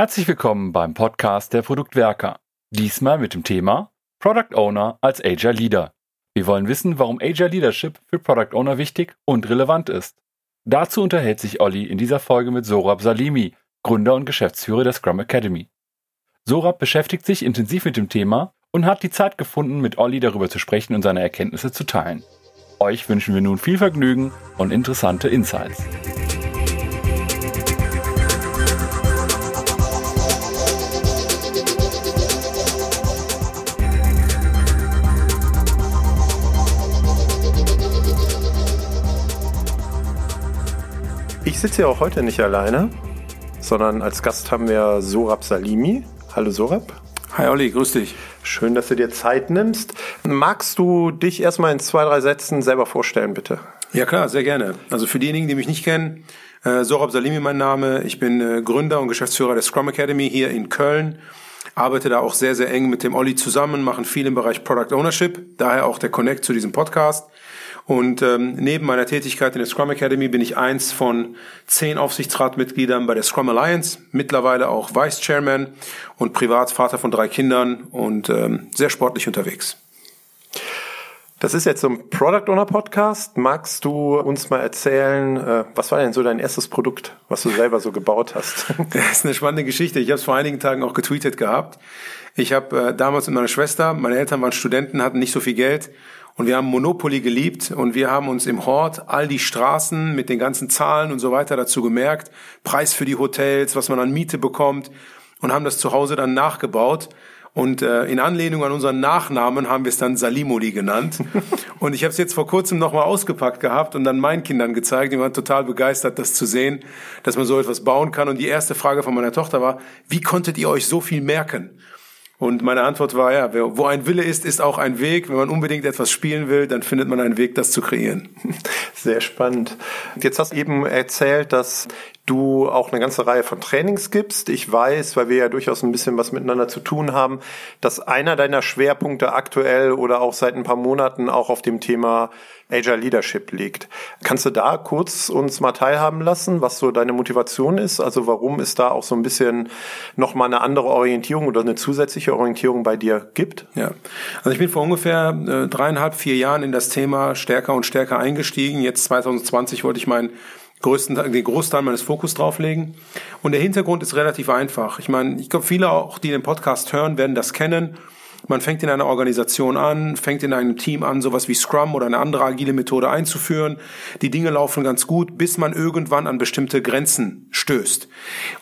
Herzlich willkommen beim Podcast der Produktwerker. Diesmal mit dem Thema Product Owner als Agile Leader. Wir wollen wissen, warum Agile Leadership für Product Owner wichtig und relevant ist. Dazu unterhält sich Olli in dieser Folge mit Sorab Salimi, Gründer und Geschäftsführer der Scrum Academy. Sorab beschäftigt sich intensiv mit dem Thema und hat die Zeit gefunden, mit Olli darüber zu sprechen und seine Erkenntnisse zu teilen. Euch wünschen wir nun viel Vergnügen und interessante Insights. Ich sitze ja auch heute nicht alleine, sondern als Gast haben wir Sorab Salimi. Hallo Sorab. Hi Olli, grüß dich. Schön, dass du dir Zeit nimmst. Magst du dich erstmal in zwei, drei Sätzen selber vorstellen, bitte? Ja klar, sehr gerne. Also für diejenigen, die mich nicht kennen, äh, Sorab Salimi mein Name. Ich bin äh, Gründer und Geschäftsführer der Scrum Academy hier in Köln. Arbeite da auch sehr, sehr eng mit dem Olli zusammen, machen viel im Bereich Product Ownership. Daher auch der Connect zu diesem Podcast. Und ähm, neben meiner Tätigkeit in der Scrum Academy bin ich eins von zehn Aufsichtsratmitgliedern bei der Scrum Alliance, mittlerweile auch Vice Chairman und privat Vater von drei Kindern und ähm, sehr sportlich unterwegs. Das ist jetzt so ein Product Owner Podcast. Magst du uns mal erzählen, äh, was war denn so dein erstes Produkt, was du selber so gebaut hast? Das ist eine spannende Geschichte. Ich habe es vor einigen Tagen auch getweetet gehabt. Ich habe äh, damals mit meiner Schwester, meine Eltern waren Studenten, hatten nicht so viel Geld und wir haben Monopoly geliebt und wir haben uns im Hort all die Straßen mit den ganzen Zahlen und so weiter dazu gemerkt, Preis für die Hotels, was man an Miete bekommt und haben das zu Hause dann nachgebaut. Und äh, in Anlehnung an unseren Nachnamen haben wir es dann Salimoli genannt. und ich habe es jetzt vor kurzem nochmal ausgepackt gehabt und dann meinen Kindern gezeigt. Die waren total begeistert, das zu sehen, dass man so etwas bauen kann. Und die erste Frage von meiner Tochter war, wie konntet ihr euch so viel merken? Und meine Antwort war, ja, wo ein Wille ist, ist auch ein Weg. Wenn man unbedingt etwas spielen will, dann findet man einen Weg, das zu kreieren. Sehr spannend. Jetzt hast du eben erzählt, dass du auch eine ganze Reihe von Trainings gibst. Ich weiß, weil wir ja durchaus ein bisschen was miteinander zu tun haben, dass einer deiner Schwerpunkte aktuell oder auch seit ein paar Monaten auch auf dem Thema Agile Leadership liegt. Kannst du da kurz uns mal teilhaben lassen, was so deine Motivation ist? Also warum es da auch so ein bisschen nochmal eine andere Orientierung oder eine zusätzliche Orientierung bei dir gibt? Ja, also ich bin vor ungefähr äh, dreieinhalb, vier Jahren in das Thema stärker und stärker eingestiegen. Jetzt 2020 wollte ich meinen größten, den Großteil meines Fokus drauflegen. Und der Hintergrund ist relativ einfach. Ich meine, ich glaube, viele auch, die den Podcast hören, werden das kennen. Man fängt in einer Organisation an, fängt in einem Team an, sowas wie Scrum oder eine andere agile Methode einzuführen. Die Dinge laufen ganz gut, bis man irgendwann an bestimmte Grenzen stößt.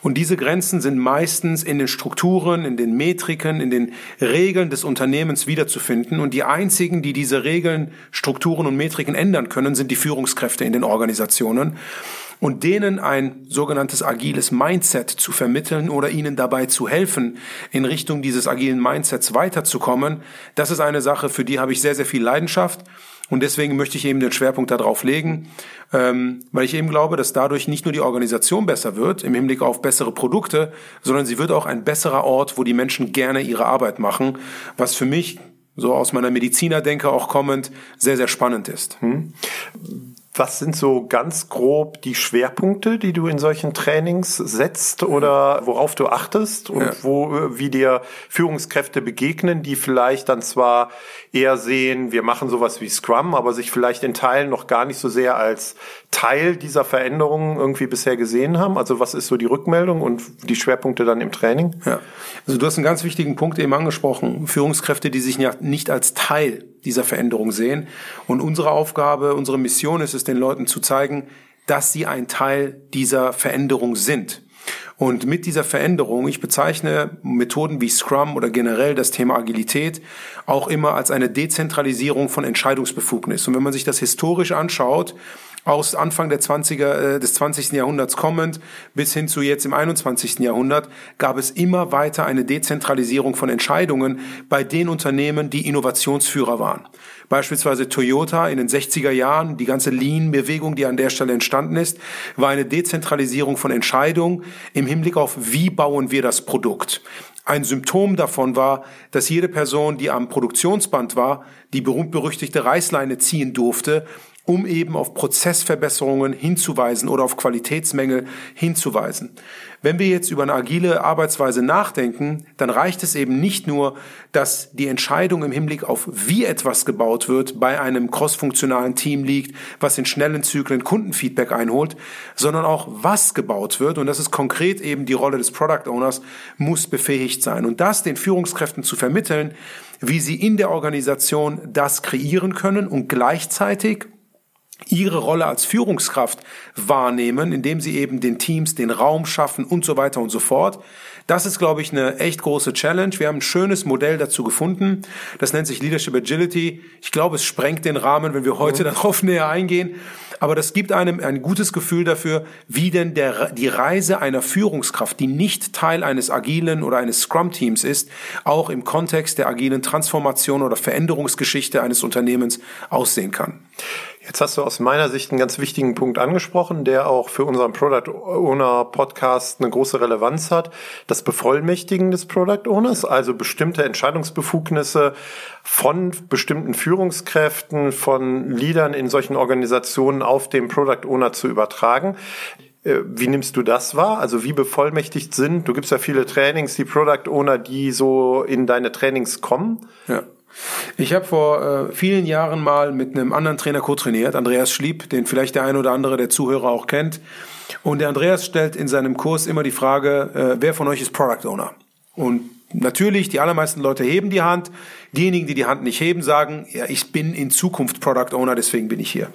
Und diese Grenzen sind meistens in den Strukturen, in den Metriken, in den Regeln des Unternehmens wiederzufinden. Und die einzigen, die diese Regeln, Strukturen und Metriken ändern können, sind die Führungskräfte in den Organisationen und denen ein sogenanntes agiles Mindset zu vermitteln oder ihnen dabei zu helfen, in Richtung dieses agilen Mindsets weiterzukommen, das ist eine Sache, für die habe ich sehr, sehr viel Leidenschaft. Und deswegen möchte ich eben den Schwerpunkt darauf legen, ähm, weil ich eben glaube, dass dadurch nicht nur die Organisation besser wird im Hinblick auf bessere Produkte, sondern sie wird auch ein besserer Ort, wo die Menschen gerne ihre Arbeit machen, was für mich so aus meiner Medizinerdenke auch kommend sehr, sehr spannend ist. Hm. Was sind so ganz grob die Schwerpunkte, die du in solchen Trainings setzt oder worauf du achtest und ja. wo, wie dir Führungskräfte begegnen, die vielleicht dann zwar eher sehen, wir machen sowas wie Scrum, aber sich vielleicht in Teilen noch gar nicht so sehr als Teil dieser Veränderungen irgendwie bisher gesehen haben? Also was ist so die Rückmeldung und die Schwerpunkte dann im Training? Ja, also du hast einen ganz wichtigen Punkt eben angesprochen. Führungskräfte, die sich nicht als Teil dieser Veränderung sehen. Und unsere Aufgabe, unsere Mission ist es, den Leuten zu zeigen, dass sie ein Teil dieser Veränderung sind. Und mit dieser Veränderung, ich bezeichne Methoden wie Scrum oder generell das Thema Agilität auch immer als eine Dezentralisierung von Entscheidungsbefugnis. Und wenn man sich das historisch anschaut, aus Anfang der 20er, äh, des 20. Jahrhunderts kommend bis hin zu jetzt im 21. Jahrhundert gab es immer weiter eine Dezentralisierung von Entscheidungen bei den Unternehmen, die Innovationsführer waren. Beispielsweise Toyota in den 60er Jahren, die ganze Lean-Bewegung, die an der Stelle entstanden ist, war eine Dezentralisierung von Entscheidungen im Hinblick auf, wie bauen wir das Produkt. Ein Symptom davon war, dass jede Person, die am Produktionsband war, die berühmt-berüchtigte Reißleine ziehen durfte um eben auf Prozessverbesserungen hinzuweisen oder auf Qualitätsmängel hinzuweisen. Wenn wir jetzt über eine agile Arbeitsweise nachdenken, dann reicht es eben nicht nur, dass die Entscheidung im Hinblick auf wie etwas gebaut wird bei einem crossfunktionalen Team liegt, was in schnellen Zyklen Kundenfeedback einholt, sondern auch was gebaut wird. Und das ist konkret eben die Rolle des Product Owners, muss befähigt sein. Und das den Führungskräften zu vermitteln, wie sie in der Organisation das kreieren können und gleichzeitig ihre Rolle als Führungskraft wahrnehmen, indem sie eben den Teams den Raum schaffen und so weiter und so fort. Das ist, glaube ich, eine echt große Challenge. Wir haben ein schönes Modell dazu gefunden. Das nennt sich Leadership Agility. Ich glaube, es sprengt den Rahmen, wenn wir heute mhm. darauf näher eingehen. Aber das gibt einem ein gutes Gefühl dafür, wie denn der, die Reise einer Führungskraft, die nicht Teil eines agilen oder eines Scrum-Teams ist, auch im Kontext der agilen Transformation oder Veränderungsgeschichte eines Unternehmens aussehen kann. Jetzt hast du aus meiner Sicht einen ganz wichtigen Punkt angesprochen, der auch für unseren Product Owner Podcast eine große Relevanz hat. Das Bevollmächtigen des Product Owners, also bestimmte Entscheidungsbefugnisse von bestimmten Führungskräften, von Leadern in solchen Organisationen auf den Product Owner zu übertragen. Äh, wie nimmst du das wahr? Also wie bevollmächtigt sind? Du gibst ja viele Trainings, die Product Owner, die so in deine Trainings kommen. Ja. Ich habe vor äh, vielen Jahren mal mit einem anderen Trainer co-trainiert, Andreas Schlieb, den vielleicht der ein oder andere der Zuhörer auch kennt. Und der Andreas stellt in seinem Kurs immer die Frage, äh, wer von euch ist Product Owner? Und natürlich, die allermeisten Leute heben die Hand. Diejenigen, die die Hand nicht heben, sagen, ja, ich bin in Zukunft Product Owner, deswegen bin ich hier.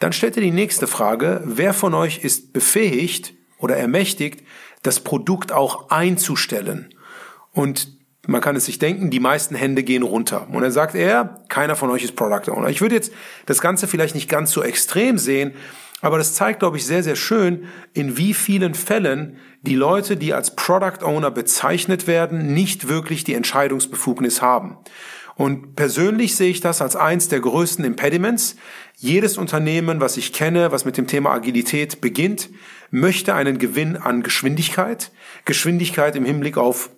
Dann stellt er die nächste Frage, wer von euch ist befähigt oder ermächtigt, das Produkt auch einzustellen? Und man kann es sich denken, die meisten Hände gehen runter. Und dann sagt er, keiner von euch ist Product Owner. Ich würde jetzt das Ganze vielleicht nicht ganz so extrem sehen, aber das zeigt, glaube ich, sehr, sehr schön, in wie vielen Fällen die Leute, die als Product Owner bezeichnet werden, nicht wirklich die Entscheidungsbefugnis haben. Und persönlich sehe ich das als eins der größten Impediments. Jedes Unternehmen, was ich kenne, was mit dem Thema Agilität beginnt, möchte einen Gewinn an Geschwindigkeit. Geschwindigkeit im Hinblick auf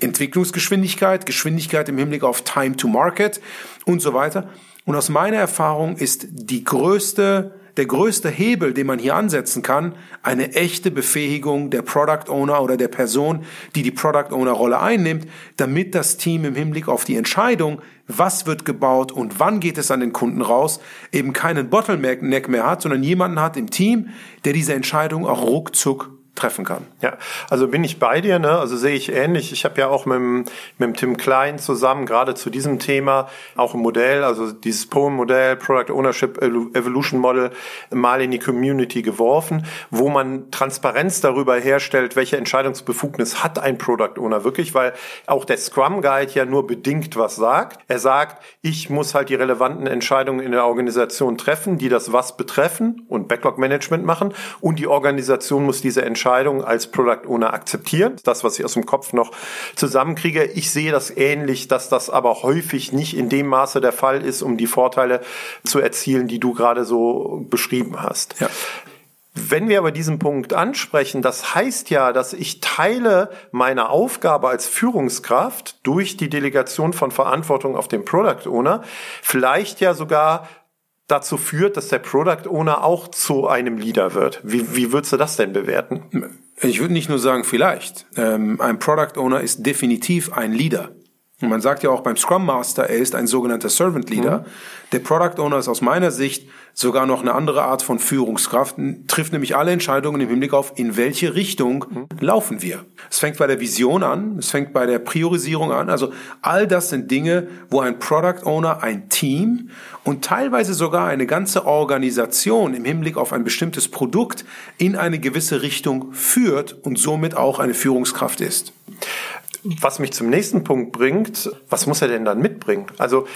Entwicklungsgeschwindigkeit, Geschwindigkeit im Hinblick auf Time to Market und so weiter. Und aus meiner Erfahrung ist die größte, der größte Hebel, den man hier ansetzen kann, eine echte Befähigung der Product Owner oder der Person, die die Product Owner Rolle einnimmt, damit das Team im Hinblick auf die Entscheidung, was wird gebaut und wann geht es an den Kunden raus, eben keinen Bottleneck mehr hat, sondern jemanden hat im Team, der diese Entscheidung auch ruckzuck treffen kann. Ja, also bin ich bei dir, ne? Also sehe ich ähnlich. Ich habe ja auch mit dem, mit dem Tim Klein zusammen gerade zu diesem Thema auch ein Modell, also dieses POEM-Modell, Product Ownership Evolution Model, mal in die Community geworfen, wo man Transparenz darüber herstellt, welche Entscheidungsbefugnis hat ein Product Owner wirklich, weil auch der Scrum Guide ja nur bedingt was sagt. Er sagt, ich muss halt die relevanten Entscheidungen in der Organisation treffen, die das was betreffen und Backlog Management machen und die Organisation muss diese Entscheidungen Entscheidung als Product Owner akzeptieren. Das, was ich aus dem Kopf noch zusammenkriege. Ich sehe das ähnlich, dass das aber häufig nicht in dem Maße der Fall ist, um die Vorteile zu erzielen, die du gerade so beschrieben hast. Ja. Wenn wir aber diesen Punkt ansprechen, das heißt ja, dass ich teile meine Aufgabe als Führungskraft durch die Delegation von Verantwortung auf den Product Owner, vielleicht ja sogar dazu führt, dass der Product Owner auch zu einem Leader wird. Wie, wie würdest du das denn bewerten? Ich würde nicht nur sagen, vielleicht. Ähm, ein Product Owner ist definitiv ein Leader. Und man sagt ja auch beim Scrum Master, er ist ein sogenannter Servant Leader. Mhm. Der Product Owner ist aus meiner Sicht sogar noch eine andere Art von Führungskraft, trifft nämlich alle Entscheidungen im Hinblick auf, in welche Richtung mhm. laufen wir. Es fängt bei der Vision an, es fängt bei der Priorisierung an. Also all das sind Dinge, wo ein Product Owner ein Team und teilweise sogar eine ganze Organisation im Hinblick auf ein bestimmtes Produkt in eine gewisse Richtung führt und somit auch eine Führungskraft ist. Was mich zum nächsten Punkt bringt, was muss er denn dann mitbringen? Also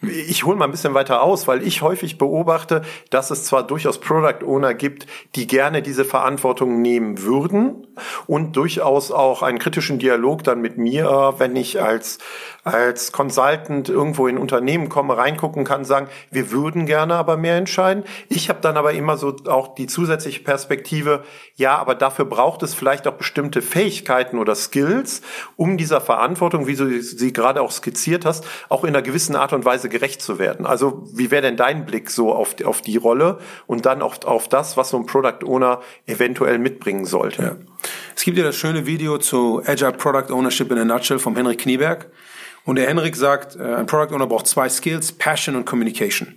ich hole mal ein bisschen weiter aus, weil ich häufig beobachte, dass es zwar durchaus Product Owner gibt, die gerne diese Verantwortung nehmen würden und durchaus auch einen kritischen Dialog dann mit mir, wenn ich als als Consultant irgendwo in Unternehmen komme, reingucken kann, sagen, wir würden gerne aber mehr entscheiden. Ich habe dann aber immer so auch die zusätzliche Perspektive, ja, aber dafür braucht es vielleicht auch bestimmte Fähigkeiten oder Skills, um dieser Verantwortung, wie du sie gerade auch skizziert hast, auch in einer gewissen Art und Weise gerecht zu werden. Also wie wäre denn dein Blick so auf, die, auf die Rolle und dann auch auf das, was so ein Product Owner eventuell mitbringen sollte? Ja. Es gibt ja das schöne Video zu Agile Product Ownership in a Nutshell vom Henrik Knieberg. Und der Henrik sagt, äh, ein Product Owner braucht zwei Skills, Passion und Communication.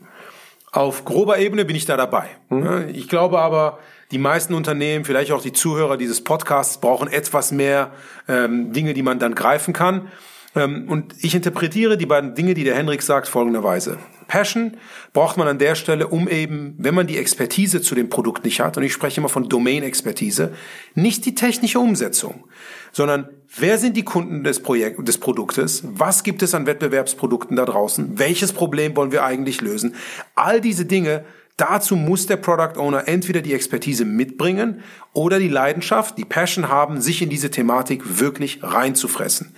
Auf grober Ebene bin ich da dabei. Mhm. Ich glaube aber, die meisten Unternehmen, vielleicht auch die Zuhörer dieses Podcasts, brauchen etwas mehr ähm, Dinge, die man dann greifen kann. Ähm, und ich interpretiere die beiden Dinge, die der Henrik sagt, folgenderweise. Passion braucht man an der Stelle, um eben, wenn man die Expertise zu dem Produkt nicht hat, und ich spreche immer von Domain-Expertise, nicht die technische Umsetzung, sondern wer sind die Kunden des, Projekt, des Produktes, was gibt es an Wettbewerbsprodukten da draußen, welches Problem wollen wir eigentlich lösen. All diese Dinge Dazu muss der Product Owner entweder die Expertise mitbringen oder die Leidenschaft, die Passion haben, sich in diese Thematik wirklich reinzufressen.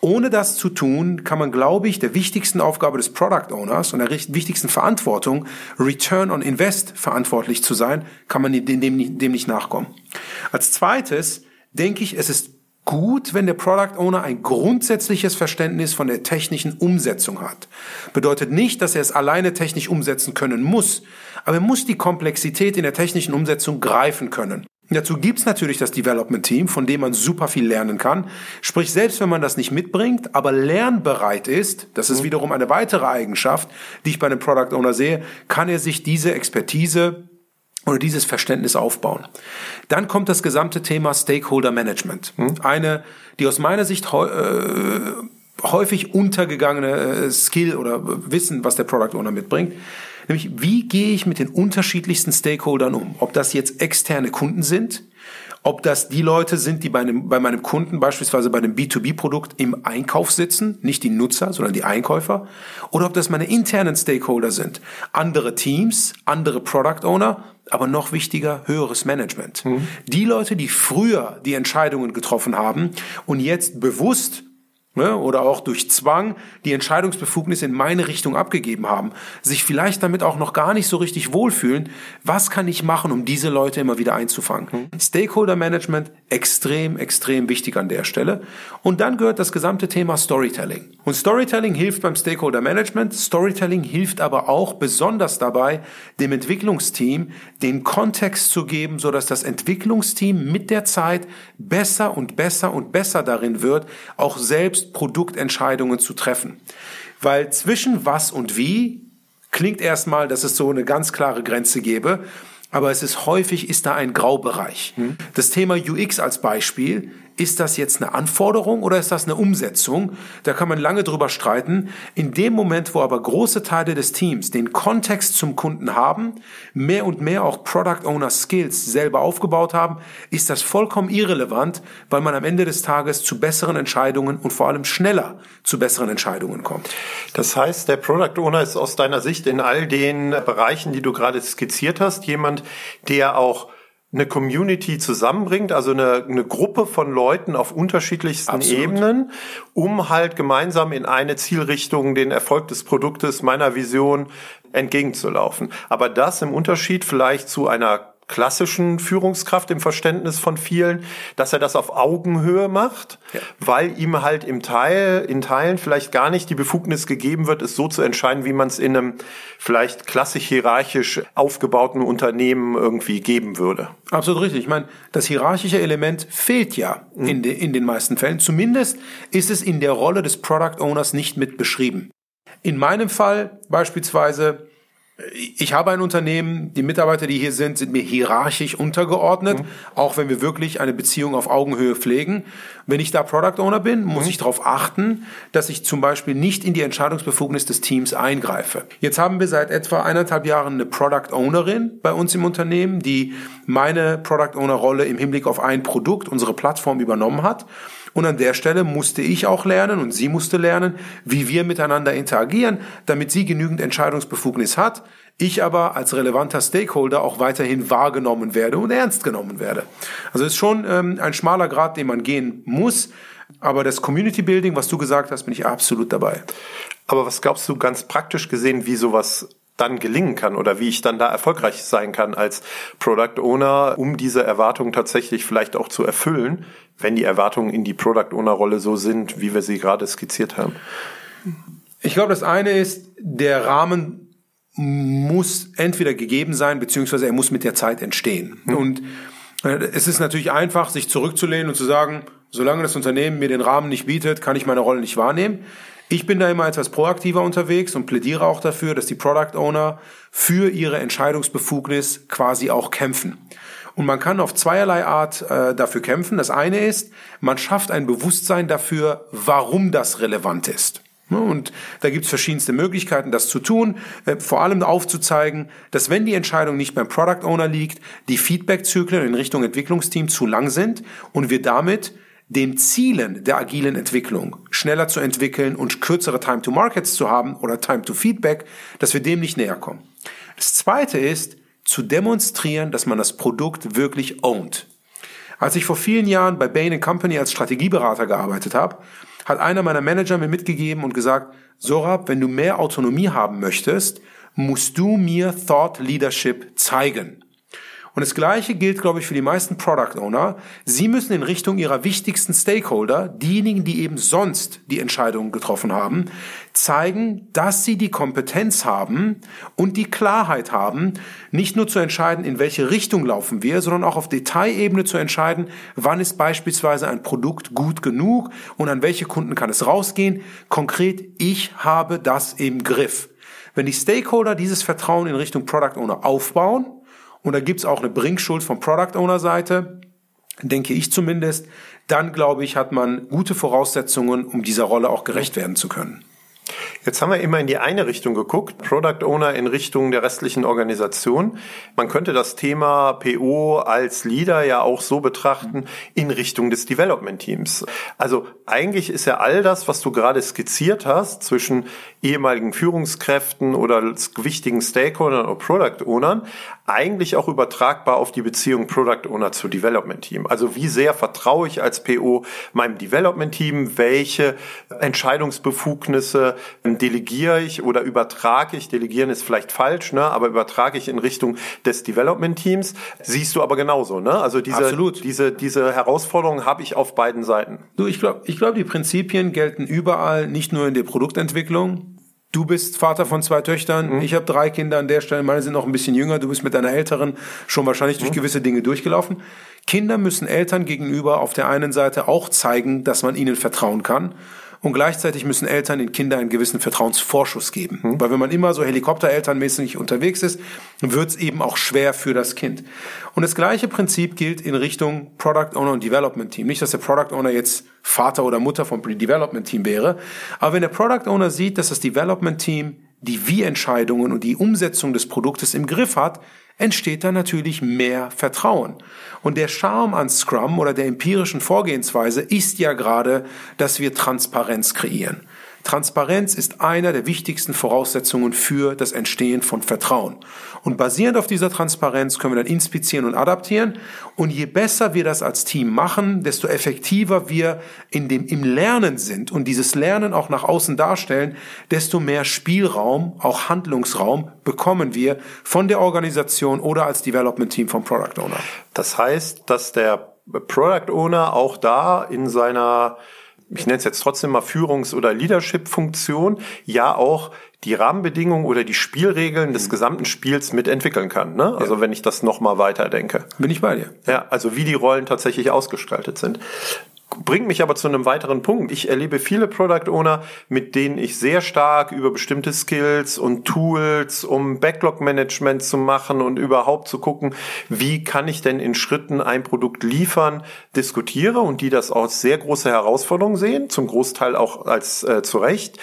Ohne das zu tun, kann man, glaube ich, der wichtigsten Aufgabe des Product Owners und der wichtigsten Verantwortung, Return on Invest verantwortlich zu sein, kann man dem, nicht nachkommen. Als zweites denke ich, es ist gut, wenn der Product Owner ein grundsätzliches Verständnis von der technischen Umsetzung hat. Bedeutet nicht, dass er es alleine technisch umsetzen können muss, aber er muss die Komplexität in der technischen Umsetzung greifen können. Dazu gibt's natürlich das Development Team, von dem man super viel lernen kann. Sprich, selbst wenn man das nicht mitbringt, aber lernbereit ist, das ist mhm. wiederum eine weitere Eigenschaft, die ich bei einem Product Owner sehe, kann er sich diese Expertise oder dieses Verständnis aufbauen. Dann kommt das gesamte Thema Stakeholder Management. Mhm. Eine, die aus meiner Sicht äh, häufig untergegangene äh, Skill oder Wissen, was der Product Owner mitbringt. Nämlich, wie gehe ich mit den unterschiedlichsten Stakeholdern um? Ob das jetzt externe Kunden sind, ob das die Leute sind, die bei, einem, bei meinem Kunden beispielsweise bei einem B2B-Produkt im Einkauf sitzen, nicht die Nutzer, sondern die Einkäufer, oder ob das meine internen Stakeholder sind, andere Teams, andere Product Owner, aber noch wichtiger, höheres Management. Mhm. Die Leute, die früher die Entscheidungen getroffen haben und jetzt bewusst ne, oder auch durch Zwang die Entscheidungsbefugnis in meine Richtung abgegeben haben, sich vielleicht damit auch noch gar nicht so richtig wohlfühlen, was kann ich machen, um diese Leute immer wieder einzufangen? Mhm. Stakeholder Management extrem, extrem wichtig an der Stelle. Und dann gehört das gesamte Thema Storytelling. Und Storytelling hilft beim Stakeholder Management. Storytelling hilft aber auch besonders dabei, dem Entwicklungsteam den Kontext zu geben, so dass das Entwicklungsteam mit der Zeit besser und besser und besser darin wird, auch selbst selbst Produktentscheidungen zu treffen. Weil zwischen was und wie klingt erstmal, dass es so eine ganz klare Grenze gäbe, aber es ist häufig ist da ein Graubereich. Hm. Das Thema UX als Beispiel ist das jetzt eine Anforderung oder ist das eine Umsetzung? Da kann man lange drüber streiten. In dem Moment, wo aber große Teile des Teams den Kontext zum Kunden haben, mehr und mehr auch Product Owner Skills selber aufgebaut haben, ist das vollkommen irrelevant, weil man am Ende des Tages zu besseren Entscheidungen und vor allem schneller zu besseren Entscheidungen kommt. Das heißt, der Product Owner ist aus deiner Sicht in all den Bereichen, die du gerade skizziert hast, jemand, der auch eine Community zusammenbringt, also eine, eine Gruppe von Leuten auf unterschiedlichsten Absolut. Ebenen, um halt gemeinsam in eine Zielrichtung den Erfolg des Produktes meiner Vision entgegenzulaufen. Aber das im Unterschied vielleicht zu einer klassischen Führungskraft im Verständnis von vielen, dass er das auf Augenhöhe macht, ja. weil ihm halt im Teil, in Teilen vielleicht gar nicht die Befugnis gegeben wird, es so zu entscheiden, wie man es in einem vielleicht klassisch hierarchisch aufgebauten Unternehmen irgendwie geben würde. Absolut richtig. Ich meine, das hierarchische Element fehlt ja mhm. in, de, in den meisten Fällen. Zumindest ist es in der Rolle des Product Owners nicht mit beschrieben. In meinem Fall beispielsweise ich habe ein Unternehmen, die Mitarbeiter, die hier sind, sind mir hierarchisch untergeordnet, mhm. auch wenn wir wirklich eine Beziehung auf Augenhöhe pflegen. Wenn ich da Product Owner bin, muss mhm. ich darauf achten, dass ich zum Beispiel nicht in die Entscheidungsbefugnis des Teams eingreife. Jetzt haben wir seit etwa eineinhalb Jahren eine Product Ownerin bei uns im Unternehmen, die meine Product Owner Rolle im Hinblick auf ein Produkt, unsere Plattform übernommen hat. Und an der Stelle musste ich auch lernen und sie musste lernen, wie wir miteinander interagieren, damit sie genügend Entscheidungsbefugnis hat, ich aber als relevanter Stakeholder auch weiterhin wahrgenommen werde und ernst genommen werde. Also es ist schon ähm, ein schmaler Grad, den man gehen muss. Aber das Community Building, was du gesagt hast, bin ich absolut dabei. Aber was glaubst du ganz praktisch gesehen, wie sowas dann gelingen kann oder wie ich dann da erfolgreich sein kann als Product Owner, um diese Erwartungen tatsächlich vielleicht auch zu erfüllen, wenn die Erwartungen in die Product Owner Rolle so sind, wie wir sie gerade skizziert haben? Ich glaube, das eine ist, der Rahmen muss entweder gegeben sein, beziehungsweise er muss mit der Zeit entstehen. Mhm. Und äh, es ist natürlich einfach, sich zurückzulehnen und zu sagen, solange das Unternehmen mir den Rahmen nicht bietet, kann ich meine Rolle nicht wahrnehmen. Ich bin da immer etwas proaktiver unterwegs und plädiere auch dafür, dass die Product Owner für ihre Entscheidungsbefugnis quasi auch kämpfen. Und man kann auf zweierlei Art äh, dafür kämpfen. Das eine ist, man schafft ein Bewusstsein dafür, warum das relevant ist. Ne, und da gibt es verschiedenste Möglichkeiten, das zu tun. Äh, vor allem aufzuzeigen, dass wenn die Entscheidung nicht beim Product Owner liegt, die Feedback-Zyklen in Richtung Entwicklungsteam zu lang sind und wir damit den Zielen der agilen Entwicklung schneller zu entwickeln und kürzere Time to Markets zu haben oder Time to Feedback, dass wir dem nicht näher kommen. Das zweite ist, zu demonstrieren, dass man das Produkt wirklich ownt. Als ich vor vielen Jahren bei Bain Company als Strategieberater gearbeitet habe, hat einer meiner Manager mir mitgegeben und gesagt, Sorab, wenn du mehr Autonomie haben möchtest, musst du mir Thought Leadership zeigen. Und das Gleiche gilt, glaube ich, für die meisten Product Owner. Sie müssen in Richtung ihrer wichtigsten Stakeholder, diejenigen, die eben sonst die Entscheidungen getroffen haben, zeigen, dass sie die Kompetenz haben und die Klarheit haben, nicht nur zu entscheiden, in welche Richtung laufen wir, sondern auch auf Detailebene zu entscheiden, wann ist beispielsweise ein Produkt gut genug und an welche Kunden kann es rausgehen. Konkret, ich habe das im Griff. Wenn die Stakeholder dieses Vertrauen in Richtung Product Owner aufbauen, und da gibt's auch eine Bringschuld vom Product Owner Seite, denke ich zumindest, dann glaube ich, hat man gute Voraussetzungen, um dieser Rolle auch gerecht werden zu können. Jetzt haben wir immer in die eine Richtung geguckt, Product Owner in Richtung der restlichen Organisation. Man könnte das Thema PO als Leader ja auch so betrachten in Richtung des Development Teams. Also eigentlich ist ja all das, was du gerade skizziert hast, zwischen ehemaligen Führungskräften oder wichtigen Stakeholdern oder Product Ownern, eigentlich auch übertragbar auf die Beziehung Product Owner zu Development Team. Also wie sehr vertraue ich als PO meinem Development Team, welche Entscheidungsbefugnisse delegiere ich oder übertrage ich, delegieren ist vielleicht falsch, ne, aber übertrage ich in Richtung des Development Teams, siehst du aber genauso, ne? Also diese, Absolut. diese, diese Herausforderung habe ich auf beiden Seiten. Du, ich glaube, ich glaube, die Prinzipien gelten überall, nicht nur in der Produktentwicklung. Du bist Vater von zwei Töchtern, mhm. ich habe drei Kinder an der Stelle, meine sind noch ein bisschen jünger, du bist mit deiner Älteren schon wahrscheinlich durch mhm. gewisse Dinge durchgelaufen. Kinder müssen Eltern gegenüber auf der einen Seite auch zeigen, dass man ihnen vertrauen kann und gleichzeitig müssen Eltern den Kindern einen gewissen Vertrauensvorschuss geben. Mhm. Weil wenn man immer so Helikopterelternmäßig unterwegs ist, wird es eben auch schwer für das Kind. Und das gleiche Prinzip gilt in Richtung Product Owner und Development Team. Nicht, dass der Product Owner jetzt Vater oder Mutter vom Development Team wäre, aber wenn der Product Owner sieht, dass das Development Team die Wie-Entscheidungen und die Umsetzung des Produktes im Griff hat, entsteht da natürlich mehr Vertrauen. Und der Charme an Scrum oder der empirischen Vorgehensweise ist ja gerade, dass wir Transparenz kreieren. Transparenz ist einer der wichtigsten Voraussetzungen für das Entstehen von Vertrauen. Und basierend auf dieser Transparenz können wir dann inspizieren und adaptieren. Und je besser wir das als Team machen, desto effektiver wir in dem, im Lernen sind und dieses Lernen auch nach außen darstellen, desto mehr Spielraum, auch Handlungsraum bekommen wir von der Organisation oder als Development Team vom Product Owner. Das heißt, dass der Product Owner auch da in seiner ich nenne es jetzt trotzdem mal Führungs- oder Leadership-Funktion, ja auch die Rahmenbedingungen oder die Spielregeln mhm. des gesamten Spiels mitentwickeln kann. Ne? Also ja. wenn ich das nochmal weiterdenke. Bin ich bei dir. Ja, also wie die Rollen tatsächlich ausgestaltet sind. Bringt mich aber zu einem weiteren Punkt. Ich erlebe viele Product Owner, mit denen ich sehr stark über bestimmte Skills und Tools, um Backlog-Management zu machen und überhaupt zu gucken, wie kann ich denn in Schritten ein Produkt liefern, diskutiere und die das als sehr große Herausforderung sehen, zum Großteil auch als äh, zu Recht.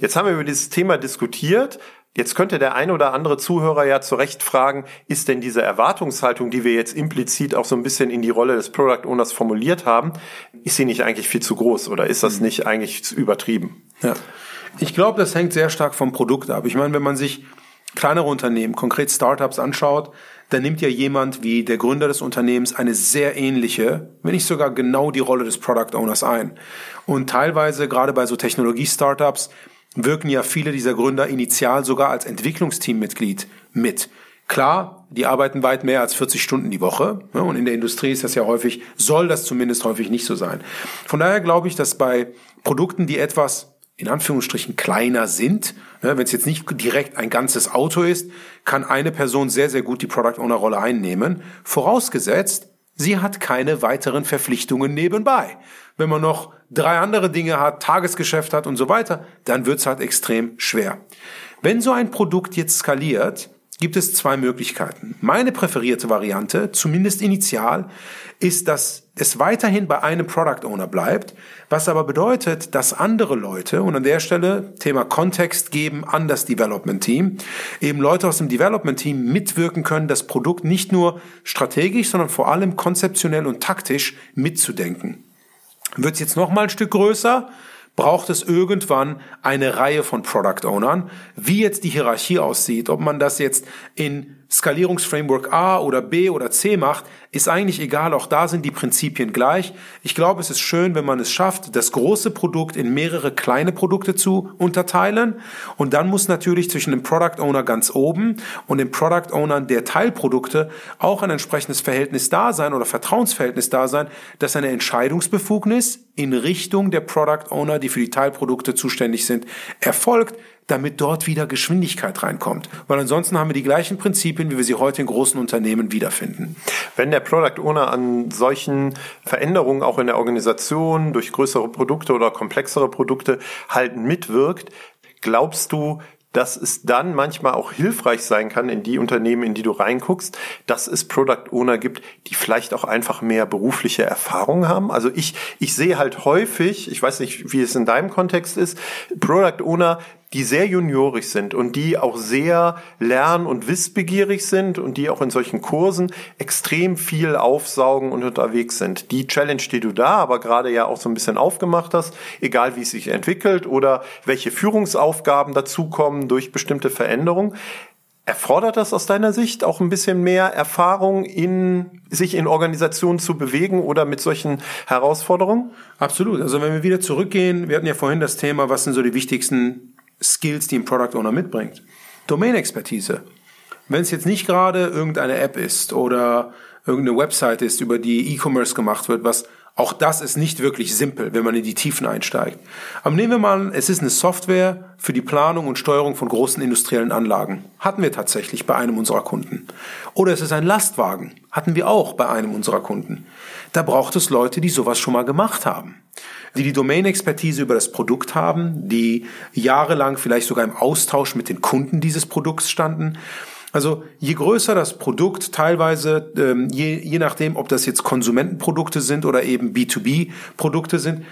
Jetzt haben wir über dieses Thema diskutiert. Jetzt könnte der ein oder andere Zuhörer ja zu Recht fragen, ist denn diese Erwartungshaltung, die wir jetzt implizit auch so ein bisschen in die Rolle des Product Owners formuliert haben, ist sie nicht eigentlich viel zu groß oder ist das mhm. nicht eigentlich übertrieben? Ja. Ich glaube, das hängt sehr stark vom Produkt ab. Ich meine, wenn man sich kleinere Unternehmen, konkret Startups anschaut, dann nimmt ja jemand wie der Gründer des Unternehmens eine sehr ähnliche, wenn nicht sogar genau die Rolle des Product Owners ein. Und teilweise, gerade bei so Technologie-Startups, wirken ja viele dieser Gründer initial sogar als Entwicklungsteammitglied mit. Klar, die arbeiten weit mehr als 40 Stunden die Woche. Und in der Industrie ist das ja häufig, soll das zumindest häufig nicht so sein. Von daher glaube ich, dass bei Produkten, die etwas in Anführungsstrichen kleiner sind, ne, wenn es jetzt nicht direkt ein ganzes Auto ist, kann eine Person sehr, sehr gut die Product Owner Rolle einnehmen, vorausgesetzt, sie hat keine weiteren Verpflichtungen nebenbei. Wenn man noch drei andere Dinge hat, Tagesgeschäft hat und so weiter, dann wird's halt extrem schwer. Wenn so ein Produkt jetzt skaliert, gibt es zwei Möglichkeiten. Meine präferierte Variante, zumindest initial, ist, dass es weiterhin bei einem Product Owner bleibt, was aber bedeutet, dass andere Leute, und an der Stelle Thema Kontext geben an das Development Team, eben Leute aus dem Development Team mitwirken können, das Produkt nicht nur strategisch, sondern vor allem konzeptionell und taktisch mitzudenken. Wird es jetzt noch mal ein Stück größer, braucht es irgendwann eine Reihe von Product Ownern. Wie jetzt die Hierarchie aussieht, ob man das jetzt in Skalierungsframework A oder B oder C macht, ist eigentlich egal. Auch da sind die Prinzipien gleich. Ich glaube, es ist schön, wenn man es schafft, das große Produkt in mehrere kleine Produkte zu unterteilen. Und dann muss natürlich zwischen dem Product Owner ganz oben und dem Product Owner der Teilprodukte auch ein entsprechendes Verhältnis da sein oder Vertrauensverhältnis da sein, dass eine Entscheidungsbefugnis in Richtung der Product Owner, die für die Teilprodukte zuständig sind, erfolgt damit dort wieder Geschwindigkeit reinkommt. Weil ansonsten haben wir die gleichen Prinzipien, wie wir sie heute in großen Unternehmen wiederfinden. Wenn der Product Owner an solchen Veränderungen auch in der Organisation durch größere Produkte oder komplexere Produkte halt mitwirkt, glaubst du, dass es dann manchmal auch hilfreich sein kann in die Unternehmen, in die du reinguckst, dass es Product Owner gibt, die vielleicht auch einfach mehr berufliche Erfahrung haben. Also ich, ich sehe halt häufig, ich weiß nicht, wie es in deinem Kontext ist, Product Owner, die sehr juniorisch sind und die auch sehr lern- und wissbegierig sind und die auch in solchen Kursen extrem viel aufsaugen und unterwegs sind. Die Challenge, die du da aber gerade ja auch so ein bisschen aufgemacht hast, egal wie es sich entwickelt oder welche Führungsaufgaben dazukommen durch bestimmte Veränderungen, Erfordert das aus deiner Sicht auch ein bisschen mehr Erfahrung in sich in Organisationen zu bewegen oder mit solchen Herausforderungen? Absolut. Also wenn wir wieder zurückgehen, wir hatten ja vorhin das Thema, was sind so die wichtigsten Skills, die ein Product Owner mitbringt. Domain-Expertise. Wenn es jetzt nicht gerade irgendeine App ist oder irgendeine Website ist, über die E-Commerce gemacht wird, was auch das ist nicht wirklich simpel, wenn man in die Tiefen einsteigt. Aber nehmen wir mal, es ist eine Software für die Planung und Steuerung von großen industriellen Anlagen. Hatten wir tatsächlich bei einem unserer Kunden. Oder es ist ein Lastwagen. Hatten wir auch bei einem unserer Kunden. Da braucht es Leute, die sowas schon mal gemacht haben die die Domain-Expertise über das Produkt haben, die jahrelang vielleicht sogar im Austausch mit den Kunden dieses Produkts standen. Also je größer das Produkt, teilweise ähm, je, je nachdem, ob das jetzt Konsumentenprodukte sind oder eben B2B-Produkte sind,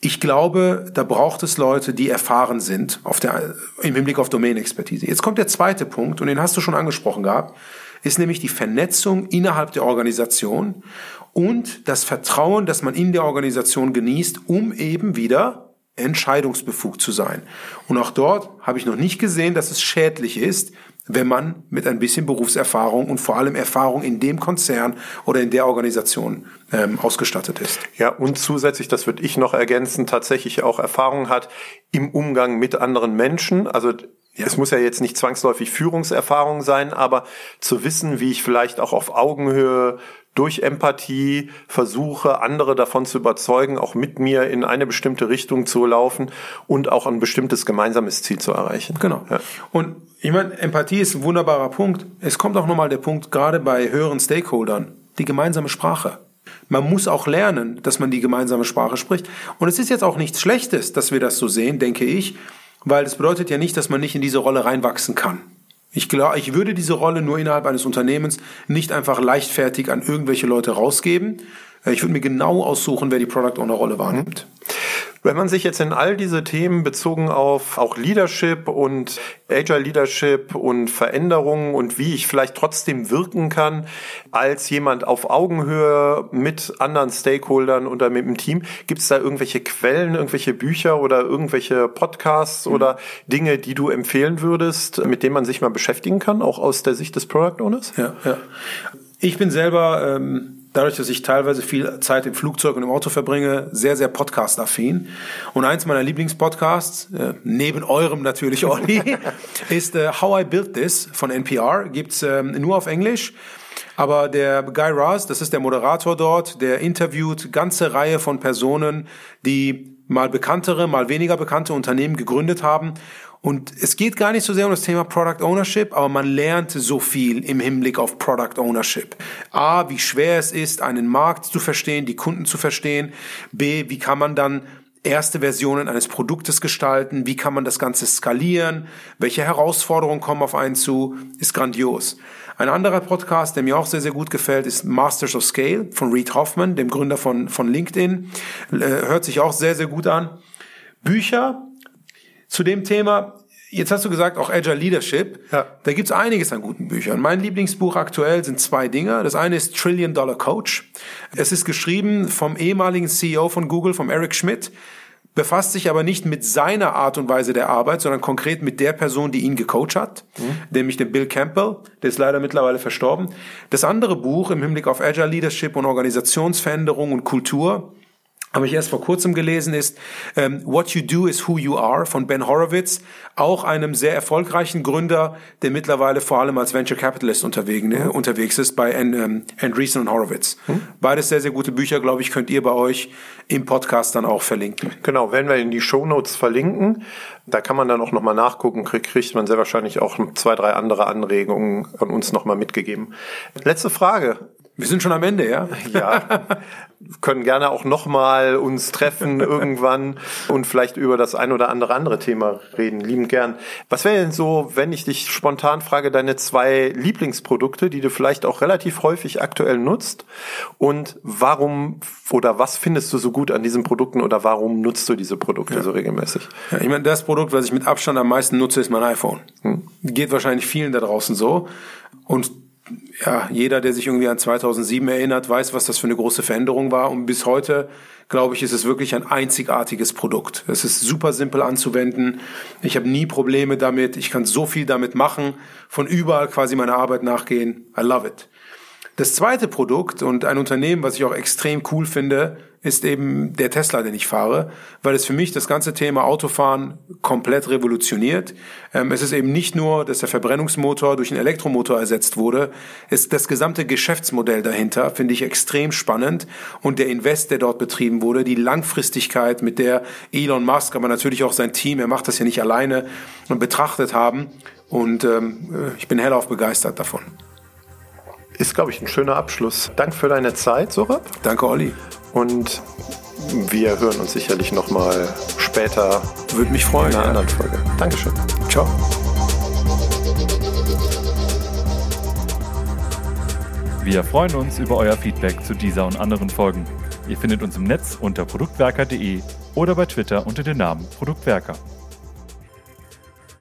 ich glaube, da braucht es Leute, die erfahren sind auf der, im Hinblick auf Domain-Expertise. Jetzt kommt der zweite Punkt, und den hast du schon angesprochen gehabt, ist nämlich die Vernetzung innerhalb der Organisation und das Vertrauen, das man in der Organisation genießt, um eben wieder entscheidungsbefugt zu sein. Und auch dort habe ich noch nicht gesehen, dass es schädlich ist, wenn man mit ein bisschen Berufserfahrung und vor allem Erfahrung in dem Konzern oder in der Organisation ähm, ausgestattet ist. Ja, und zusätzlich, das würde ich noch ergänzen, tatsächlich auch Erfahrung hat im Umgang mit anderen Menschen. Also ja. Es muss ja jetzt nicht zwangsläufig Führungserfahrung sein, aber zu wissen, wie ich vielleicht auch auf Augenhöhe durch Empathie versuche, andere davon zu überzeugen, auch mit mir in eine bestimmte Richtung zu laufen und auch ein bestimmtes gemeinsames Ziel zu erreichen. Genau. Ja. Und ich meine, Empathie ist ein wunderbarer Punkt. Es kommt auch nochmal der Punkt, gerade bei höheren Stakeholdern, die gemeinsame Sprache. Man muss auch lernen, dass man die gemeinsame Sprache spricht. Und es ist jetzt auch nichts Schlechtes, dass wir das so sehen, denke ich, weil es bedeutet ja nicht, dass man nicht in diese Rolle reinwachsen kann. Ich glaube, ich würde diese Rolle nur innerhalb eines Unternehmens nicht einfach leichtfertig an irgendwelche Leute rausgeben. Ich würde mir genau aussuchen, wer die Product Owner Rolle wahrnimmt. Wenn man sich jetzt in all diese Themen bezogen auf auch Leadership und Agile Leadership und Veränderungen und wie ich vielleicht trotzdem wirken kann als jemand auf Augenhöhe mit anderen Stakeholdern oder mit dem Team, gibt es da irgendwelche Quellen, irgendwelche Bücher oder irgendwelche Podcasts mhm. oder Dinge, die du empfehlen würdest, mit denen man sich mal beschäftigen kann, auch aus der Sicht des Product Owners? Ja, ja. Ich bin selber ähm dadurch, dass ich teilweise viel Zeit im Flugzeug und im Auto verbringe, sehr, sehr podcast-affin. Und eins meiner Lieblingspodcasts, äh, neben eurem natürlich, Olli, ist äh, How I Built This von NPR. Gibt's ähm, nur auf Englisch. Aber der Guy Raz, das ist der Moderator dort, der interviewt ganze Reihe von Personen, die mal bekanntere, mal weniger bekannte Unternehmen gegründet haben. Und es geht gar nicht so sehr um das Thema Product Ownership, aber man lernt so viel im Hinblick auf Product Ownership. A, wie schwer es ist, einen Markt zu verstehen, die Kunden zu verstehen. B, wie kann man dann erste Versionen eines Produktes gestalten, wie kann man das Ganze skalieren, welche Herausforderungen kommen auf einen zu, ist grandios. Ein anderer Podcast, der mir auch sehr, sehr gut gefällt, ist Masters of Scale von Reed Hoffman, dem Gründer von, von LinkedIn. Äh, hört sich auch sehr, sehr gut an. Bücher zu dem Thema. Jetzt hast du gesagt, auch Agile Leadership. Ja. Da gibt's einiges an guten Büchern. Mein Lieblingsbuch aktuell sind zwei Dinge. Das eine ist Trillion Dollar Coach. Es ist geschrieben vom ehemaligen CEO von Google, vom Eric Schmidt befasst sich aber nicht mit seiner Art und Weise der Arbeit, sondern konkret mit der Person, die ihn gecoacht hat, mhm. nämlich dem Bill Campbell, der ist leider mittlerweile verstorben. Das andere Buch im Hinblick auf Agile Leadership und Organisationsveränderung und Kultur habe ich erst vor kurzem gelesen, ist ähm, What You Do is Who You Are von Ben Horowitz, auch einem sehr erfolgreichen Gründer, der mittlerweile vor allem als Venture Capitalist unterwegs, mhm. unterwegs ist bei ähm, Andreessen und Horowitz. Mhm. Beides sehr, sehr gute Bücher, glaube ich, könnt ihr bei euch im Podcast dann auch verlinken. Genau, werden wir in die Show Notes verlinken. Da kann man dann auch nochmal nachgucken, kriegt man sehr wahrscheinlich auch zwei, drei andere Anregungen von uns nochmal mitgegeben. Letzte Frage. Wir sind schon am Ende, ja? Ja. können gerne auch nochmal uns treffen irgendwann und vielleicht über das ein oder andere andere Thema reden. Lieben gern. Was wäre denn so, wenn ich dich spontan frage, deine zwei Lieblingsprodukte, die du vielleicht auch relativ häufig aktuell nutzt? Und warum oder was findest du so gut an diesen Produkten oder warum nutzt du diese Produkte ja. so regelmäßig? Ja, ich meine, das Produkt, was ich mit Abstand am meisten nutze, ist mein iPhone. Hm. Geht wahrscheinlich vielen da draußen so. Und ja, jeder, der sich irgendwie an 2007 erinnert, weiß, was das für eine große Veränderung war. Und bis heute, glaube ich, ist es wirklich ein einzigartiges Produkt. Es ist super simpel anzuwenden. Ich habe nie Probleme damit. Ich kann so viel damit machen, von überall quasi meiner Arbeit nachgehen. I love it. Das zweite Produkt und ein Unternehmen, was ich auch extrem cool finde, ist eben der Tesla, den ich fahre, weil es für mich das ganze Thema Autofahren komplett revolutioniert. Ähm, es ist eben nicht nur, dass der Verbrennungsmotor durch einen Elektromotor ersetzt wurde, es ist das gesamte Geschäftsmodell dahinter finde ich extrem spannend und der Invest, der dort betrieben wurde, die Langfristigkeit, mit der Elon Musk, aber natürlich auch sein Team, er macht das ja nicht alleine, betrachtet haben und ähm, ich bin hellauf begeistert davon. Ist, glaube ich, ein schöner Abschluss. Danke für deine Zeit, Sorab. Danke, Olli. Und wir hören uns sicherlich nochmal später. Würde mich freuen. In einer ja. anderen Folge. Dankeschön. Ciao. Wir freuen uns über euer Feedback zu dieser und anderen Folgen. Ihr findet uns im Netz unter produktwerker.de oder bei Twitter unter dem Namen Produktwerker.